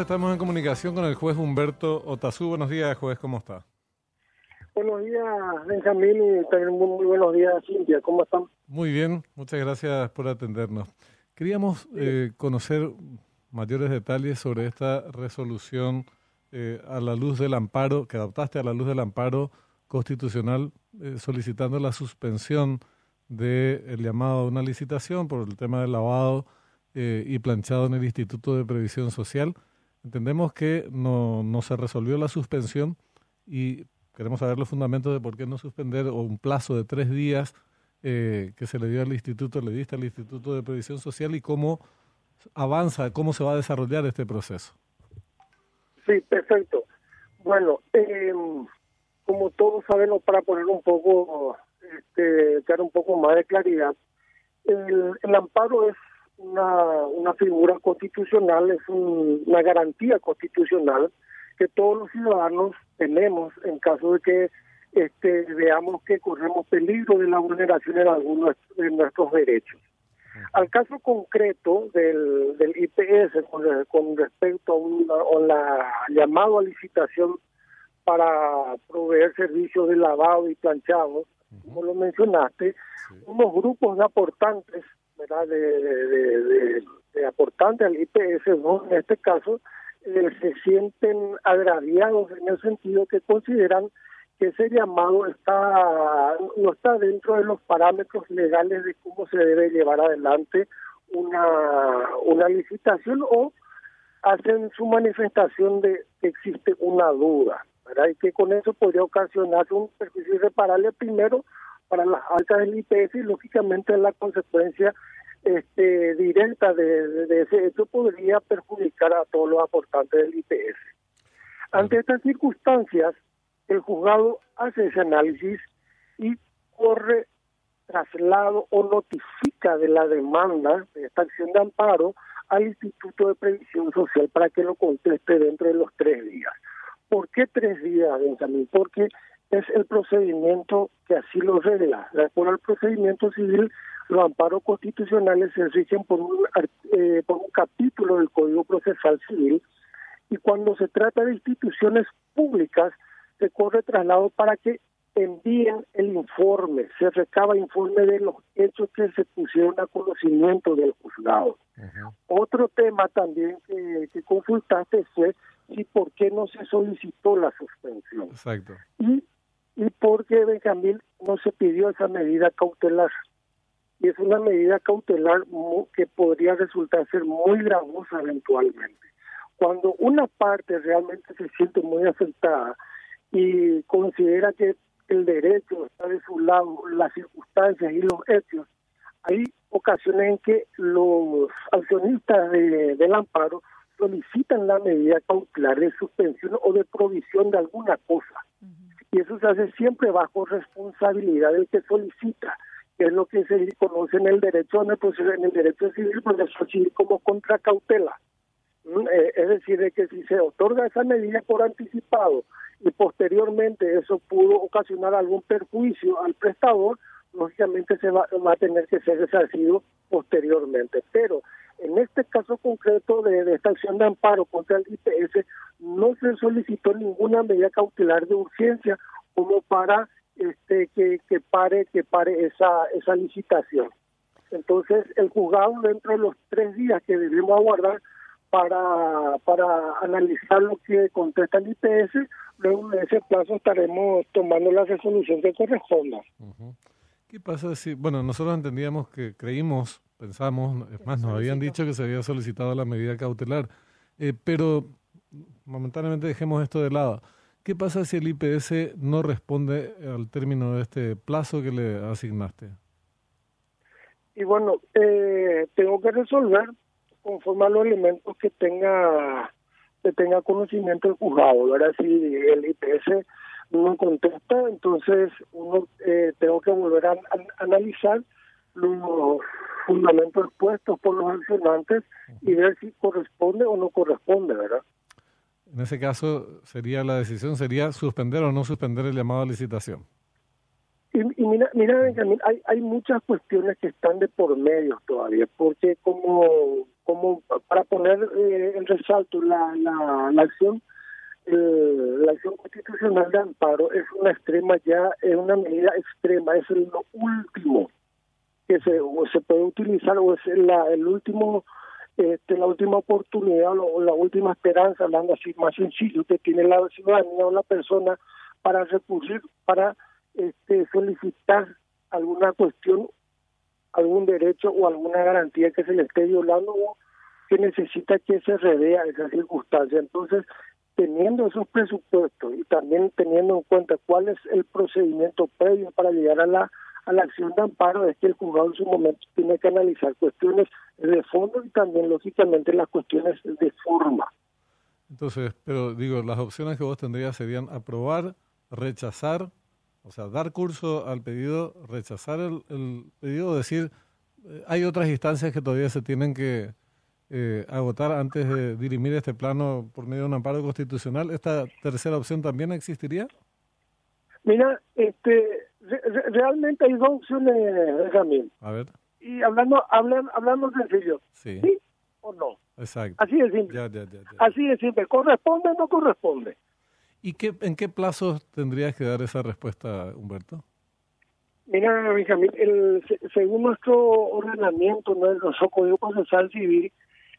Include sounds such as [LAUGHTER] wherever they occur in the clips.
Estamos en comunicación con el juez Humberto Otazú. Buenos días, juez, ¿cómo está? Buenos días, Benjamín, y también muy, buenos días, Cintia. ¿Cómo están? Muy bien, muchas gracias por atendernos. Queríamos eh, conocer mayores detalles sobre esta resolución eh, a la luz del amparo, que adoptaste a la luz del amparo constitucional eh, solicitando la suspensión del llamado a una licitación por el tema del lavado y planchado en el Instituto de Previsión Social. Entendemos que no, no se resolvió la suspensión y queremos saber los fundamentos de por qué no suspender o un plazo de tres días eh, que se le dio al instituto, le diste al Instituto de Previsión Social y cómo avanza, cómo se va a desarrollar este proceso. Sí, perfecto. Bueno, eh, como todos sabemos, para poner un poco, este, dar un poco más de claridad, el, el amparo es una, una figura constitucional, es una garantía constitucional que todos los ciudadanos tenemos en caso de que este, veamos que corremos peligro de la vulneración en algunos de nuestros derechos. Al caso concreto del, del IPS con, respecto a, una, a la llamada a licitación para proveer servicios de lavado y planchado, como lo mencionaste, unos grupos de aportantes, ¿verdad? De, de, de, al IPS, ¿no? en este caso, eh, se sienten agraviados en el sentido que consideran que ese llamado está no está dentro de los parámetros legales de cómo se debe llevar adelante una una licitación o hacen su manifestación de que existe una duda, ¿verdad? Y que con eso podría ocasionar un perjuicio irreparable primero para las altas del IPS y lógicamente la consecuencia este, directa de, de, ese hecho podría perjudicar a todos los aportantes del IPS. Ante estas circunstancias, el juzgado hace ese análisis y corre traslado o notifica de la demanda de esta acción de amparo al Instituto de Previsión Social para que lo conteste dentro de los tres días. ¿Por qué tres días, Benjamín? Porque es el procedimiento que así lo regla. De acuerdo al procedimiento civil, los amparos constitucionales se rigen por un, eh, por un capítulo del Código Procesal Civil y cuando se trata de instituciones públicas, se corre traslado para que envíen el informe, se recaba informe de los hechos que se pusieron a conocimiento del juzgado. Otro tema también que, que, consultaste fue si por qué no se solicitó la suspensión. Exacto. Y, y por qué Benjamín no se pidió esa medida cautelar. Y es una medida cautelar que podría resultar ser muy gravosa eventualmente. Cuando una parte realmente se siente muy afectada, y considera que el derecho está de su lado, las circunstancias y los hechos, hay ocasiones en que los accionistas de, del amparo solicitan la medida cautelar de suspensión o de provisión de alguna cosa. Y eso se hace siempre bajo responsabilidad del que solicita, que es lo que se conoce en el derecho en el, en el derecho civil, proceso civil como contracautela. Eh, es decir, de que si se otorga esa medida por anticipado y posteriormente eso pudo ocasionar algún perjuicio al prestador, lógicamente se va, va a tener que ser resarcido posteriormente. Pero en este caso concreto de, esta acción de amparo contra el IPS, no se solicitó ninguna medida cautelar de urgencia como para este que, que pare que pare esa esa licitación. Entonces el juzgado dentro de los tres días que debemos aguardar para, para analizar lo que contesta el IPS. Luego de ese plazo estaremos tomando la resolución que corresponda. ¿Qué pasa si, bueno, nosotros entendíamos que creímos, pensamos, es más, nos habían dicho que se había solicitado la medida cautelar, eh, pero momentáneamente dejemos esto de lado. ¿Qué pasa si el IPS no responde al término de este plazo que le asignaste? Y bueno, eh, tengo que resolver conforme a los elementos que tenga que tenga conocimiento el juzgado, ¿verdad? Si el IPS no contesta, entonces uno eh, tengo que volver a, analizar los fundamentos expuestos por los accionantes y ver si corresponde o no corresponde, ¿verdad? En ese caso, sería la decisión sería suspender o no suspender el llamado a licitación. y, mira, mira hay, hay muchas cuestiones que están de por medio todavía, porque como, como para poner eh, en resalto la, la, la acción la acción constitucional de amparo es una extrema ya, es una medida extrema, es lo último que se, se puede utilizar o es la, el último este, la última oportunidad o la última esperanza, hablando así más sencillo, que tiene la ciudadanía o la persona para recurrir, para este, solicitar alguna cuestión, algún derecho o alguna garantía que se le esté violando o que necesita que se revea esa circunstancia. Entonces, teniendo esos presupuestos y también teniendo en cuenta cuál es el procedimiento previo para llegar a la a la acción de amparo es que el juzgado en su momento tiene que analizar cuestiones de fondo y también lógicamente las cuestiones de forma. Entonces, pero digo, las opciones que vos tendrías serían aprobar, rechazar, o sea, dar curso al pedido, rechazar el, el pedido, decir, eh, hay otras instancias que todavía se tienen que eh, agotar antes de dirimir este plano por medio de un amparo constitucional. ¿Esta tercera opción también existiría? Mira, este, realmente hay dos opciones, Benjamín. A ver. Y hablando, hablando, hablando sencillo. Sí. ¿Sí o no? Exacto. Así de simple. Ya, ya, ya, Así de simple. ¿Corresponde o no corresponde? ¿Y qué, en qué plazos tendrías que dar esa respuesta, Humberto? Mira, Benjamín, el, según nuestro ordenamiento, nuestro código procesal civil,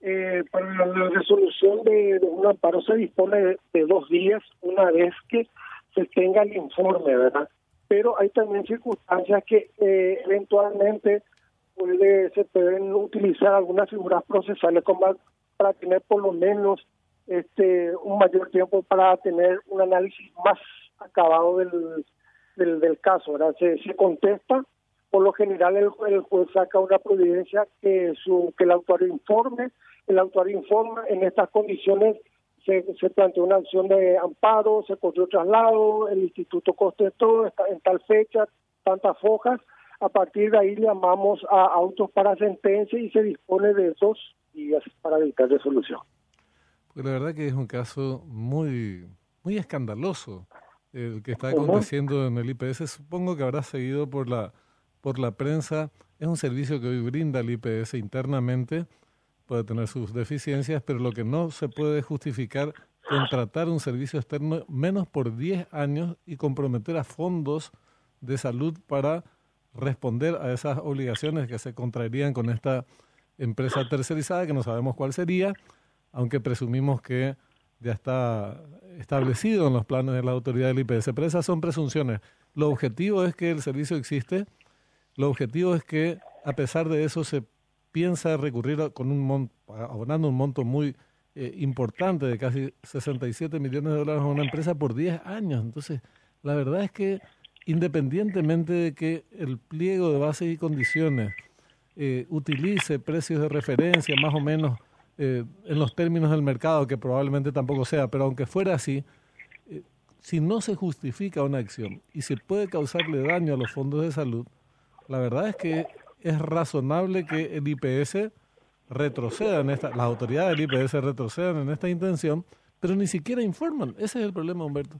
eh, para la resolución de, un amparo se dispone de, dos días una vez que se tenga el informe, ¿verdad? Pero hay también circunstancias que eh, eventualmente puede, se pueden utilizar algunas figuras procesales como para tener por lo menos este un mayor tiempo para tener un análisis más acabado del, del, caso. ¿verdad? Se, se contesta, por lo general el, el juez saca una providencia que, su, que el autor informe, el autor informa en estas condiciones se, se planteó una acción de amparo, se corrió traslado, el instituto contestó en tal fecha, tantas fojas, a partir de ahí llamamos a autos para sentencia y se dispone de dos días para evitar resolución. Pues la verdad que es un caso muy, muy escandaloso el que está aconteciendo en el IPS. Supongo que habrá seguido por la, por la prensa. Es un servicio que hoy brinda el IPS internamente puede tener sus deficiencias, pero lo que no se puede justificar contratar un servicio externo menos por 10 años y comprometer a fondos de salud para responder a esas obligaciones que se contraerían con esta empresa tercerizada, que no sabemos cuál sería, aunque presumimos que ya está establecido en los planes de la autoridad del IPS. Pero esas son presunciones. Lo objetivo es que el servicio existe, lo objetivo es que a pesar de eso se piensa recurrir con un abonando un monto muy eh, importante de casi 67 millones de dólares a una empresa por 10 años. Entonces, la verdad es que independientemente de que el pliego de bases y condiciones eh, utilice precios de referencia más o menos eh, en los términos del mercado, que probablemente tampoco sea, pero aunque fuera así, si no se justifica una acción y se puede causarle daño a los fondos de salud, la verdad es que es razonable que el IPS retroceda en esta, las autoridades del IPS retrocedan en esta intención, pero ni siquiera informan. Ese es el problema, Humberto.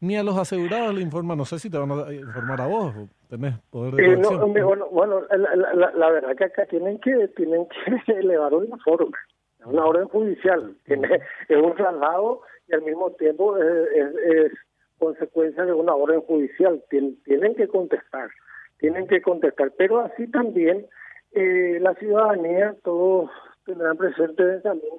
Ni a los asegurados le informan, no sé si te van a informar a vos, tenés poder de eh, bueno, bueno la, verdad que acá tienen que tienen que [LAUGHS] elevar un informe, una orden judicial, tiene, es un traslado y al mismo tiempo es, consecuencia de una orden judicial, tienen que contestar tienen que contestar. Pero así también eh, la ciudadanía, todos tendrán presente también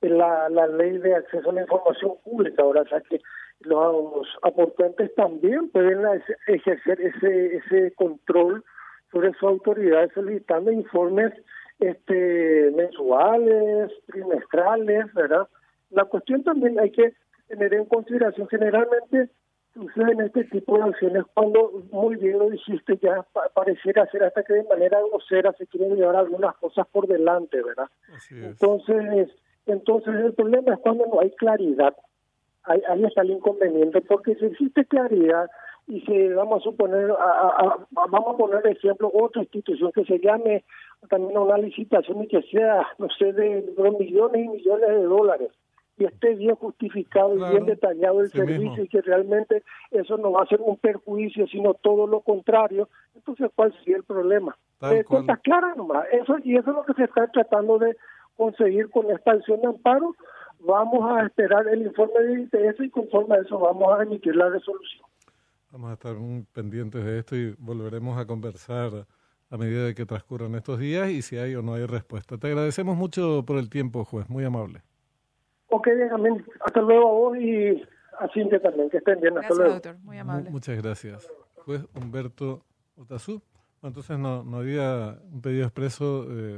la, la ley de acceso a la información pública. Ahora, o sea que los aportantes también pueden ejercer ese ese control sobre su autoridad solicitando informes este mensuales, trimestrales, ¿verdad? La cuestión también hay que tener en consideración generalmente suceden este tipo de acciones cuando, muy bien lo dijiste, ya pareciera ser hasta que de manera grosera se quieren llevar algunas cosas por delante, ¿verdad? Entonces, entonces el problema es cuando no hay claridad. Ahí, ahí está el inconveniente, porque si existe claridad y si vamos a suponer, vamos a poner de ejemplo otra institución que se llame también a una licitación y que sea, no sé, de, de millones y millones de dólares y esté bien justificado y bien detallado el servicio y que realmente eso no va a ser un perjuicio, sino todo lo contrario, entonces ¿cuál sería el problema? Eh, cuentas claras nomás, eso, y eso es lo que se está tratando de conseguir con esta acción de amparo. Vamos a esperar el informe de interés y conforme a eso vamos a emitir la resolución. Vamos a estar muy pendientes de esto y volveremos a conversar a medida de que transcurran estos días y si hay o no hay respuesta. Te agradecemos mucho por el tiempo, juez, muy amable. Ok, bien, hasta luego a vos y a Cintia también, que estén bien. Hasta luego. doctor, muy amable. muchas gracias. Juez Humberto Otazú. Entonces no, no había un pedido expreso. Eh,